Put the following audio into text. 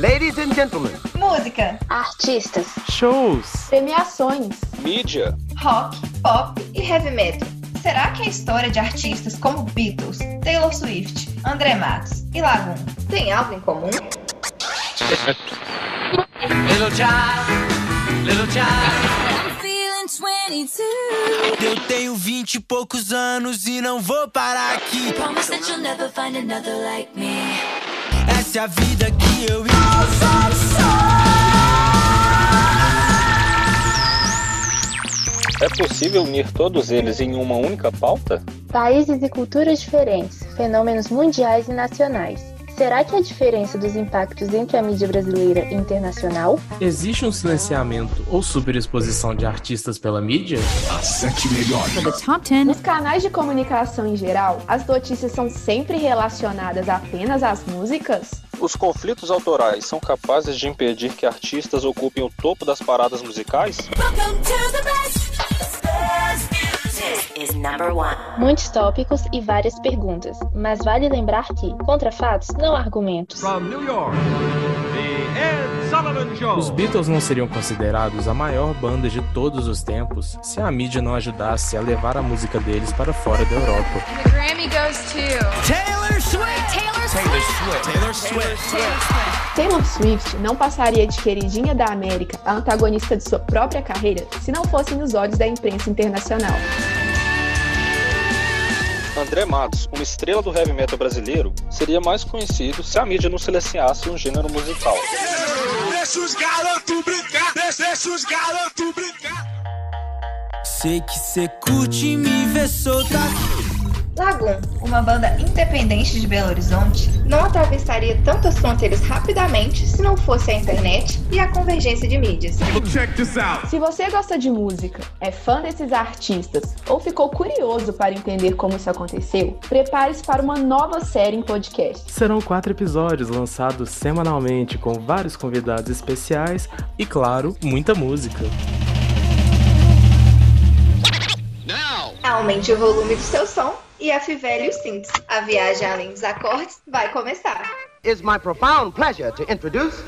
Ladies and gentlemen. Música. Artistas. Shows. Premiações. Mídia. Rock, pop e heavy metal. Será que a história de artistas como Beatles, Taylor Swift, André Matos e Lagoon tem algo em comum? little child, little child. Eu tenho vinte e poucos anos e não vou parar aqui. Essa é a vida que eu É possível unir todos eles em uma única pauta? Países e culturas diferentes, fenômenos mundiais e nacionais. Será que a diferença dos impactos entre a mídia brasileira e internacional? Existe um silenciamento ou superexposição de artistas pela mídia? As sete melhores. Nos canais de comunicação em geral, as notícias são sempre relacionadas apenas às músicas? Os conflitos autorais são capazes de impedir que artistas ocupem o topo das paradas musicais? Muitos tópicos e várias perguntas, mas vale lembrar que, contra fatos, não argumentos. York, Os Beatles não seriam considerados a maior banda de todos os tempos se a mídia não ajudasse a levar a música deles para fora da Europa. The Grammy goes to Taylor. Taylor Taylor Swift. Taylor Swift. Taylor Swift não passaria de queridinha da América a antagonista de sua própria carreira se não fosse nos olhos da imprensa internacional. André Matos, uma estrela do heavy metal brasileiro, seria mais conhecido se a mídia não silenciasse um gênero musical. Deixa os garotos brincar, deixa os garotos brincar. Sei que cê curte me ver solta. Lagoon, uma banda independente de Belo Horizonte, não atravessaria tantas fronteiras rapidamente se não fosse a internet e a convergência de mídias. Check this out. Se você gosta de música, é fã desses artistas ou ficou curioso para entender como isso aconteceu, prepare-se para uma nova série em podcast. Serão quatro episódios lançados semanalmente com vários convidados especiais e, claro, muita música. Aumente o volume do seu som e afivele os cintos. A viagem além dos acordes vai começar. It's my profound pleasure to introduce...